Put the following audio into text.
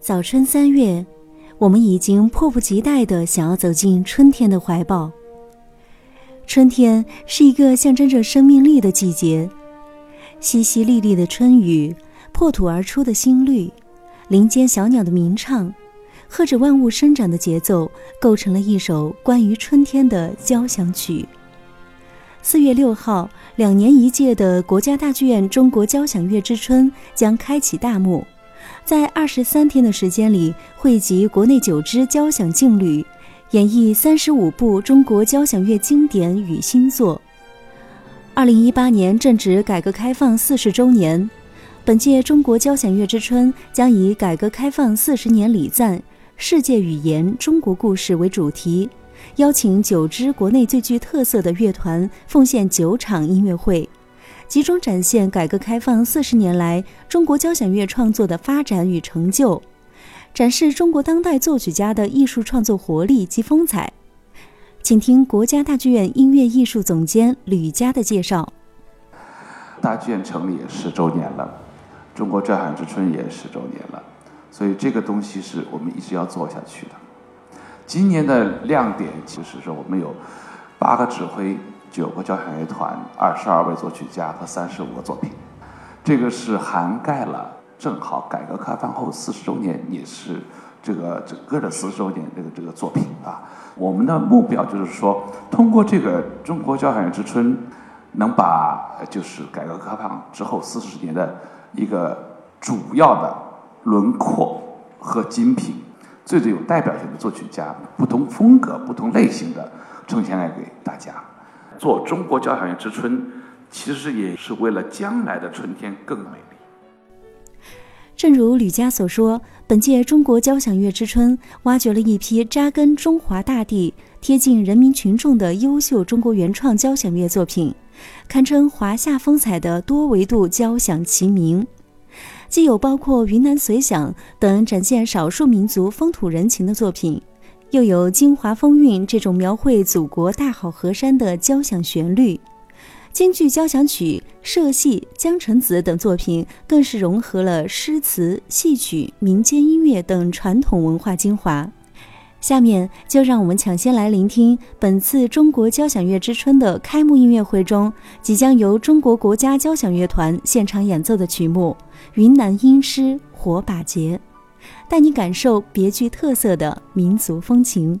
早春三月，我们已经迫不及待地想要走进春天的怀抱。春天是一个象征着生命力的季节，淅淅沥沥的春雨，破土而出的新绿，林间小鸟的鸣唱，和着万物生长的节奏，构成了一首关于春天的交响曲。四月六号，两年一届的国家大剧院中国交响乐之春将开启大幕。在二十三天的时间里，汇集国内九支交响劲旅，演绎三十五部中国交响乐经典与新作。二零一八年正值改革开放四十周年，本届中国交响乐之春将以“改革开放四十年礼赞，世界语言中国故事”为主题，邀请九支国内最具特色的乐团，奉献九场音乐会。集中展现改革开放四十年来中国交响乐创作的发展与成就，展示中国当代作曲家的艺术创作活力及风采。请听国家大剧院音乐艺术总监吕嘉的介绍。大剧院成立也十周年了，中国交响之春也十周年了，所以这个东西是我们一直要做下去的。今年的亮点就是，我们有八个指挥。九个交响乐团，二十二位作曲家和三十五个作品，这个是涵盖了正好改革开放后四十周年，也是这个整个的四十周年这个这个作品啊。我们的目标就是说，通过这个中国交响乐之春，能把就是改革开放之后四十年的一个主要的轮廓和精品，最最有代表性的作曲家，不同风格、不同类型的呈现来给大家。做中国交响乐之春，其实也是为了将来的春天更美丽。正如吕嘉所说，本届中国交响乐之春挖掘了一批扎根中华大地、贴近人民群众的优秀中国原创交响乐作品，堪称华夏风采的多维度交响齐鸣。既有包括云南随想等展现少数民族风土人情的作品。又有《京华风韵》这种描绘祖国大好河山的交响旋律，京剧交响曲、社戏、江城子等作品更是融合了诗词、戏曲、民间音乐等传统文化精华。下面就让我们抢先来聆听本次中国交响乐之春的开幕音乐会中，即将由中国国家交响乐团现场演奏的曲目《云南音诗·火把节》。带你感受别具特色的民族风情。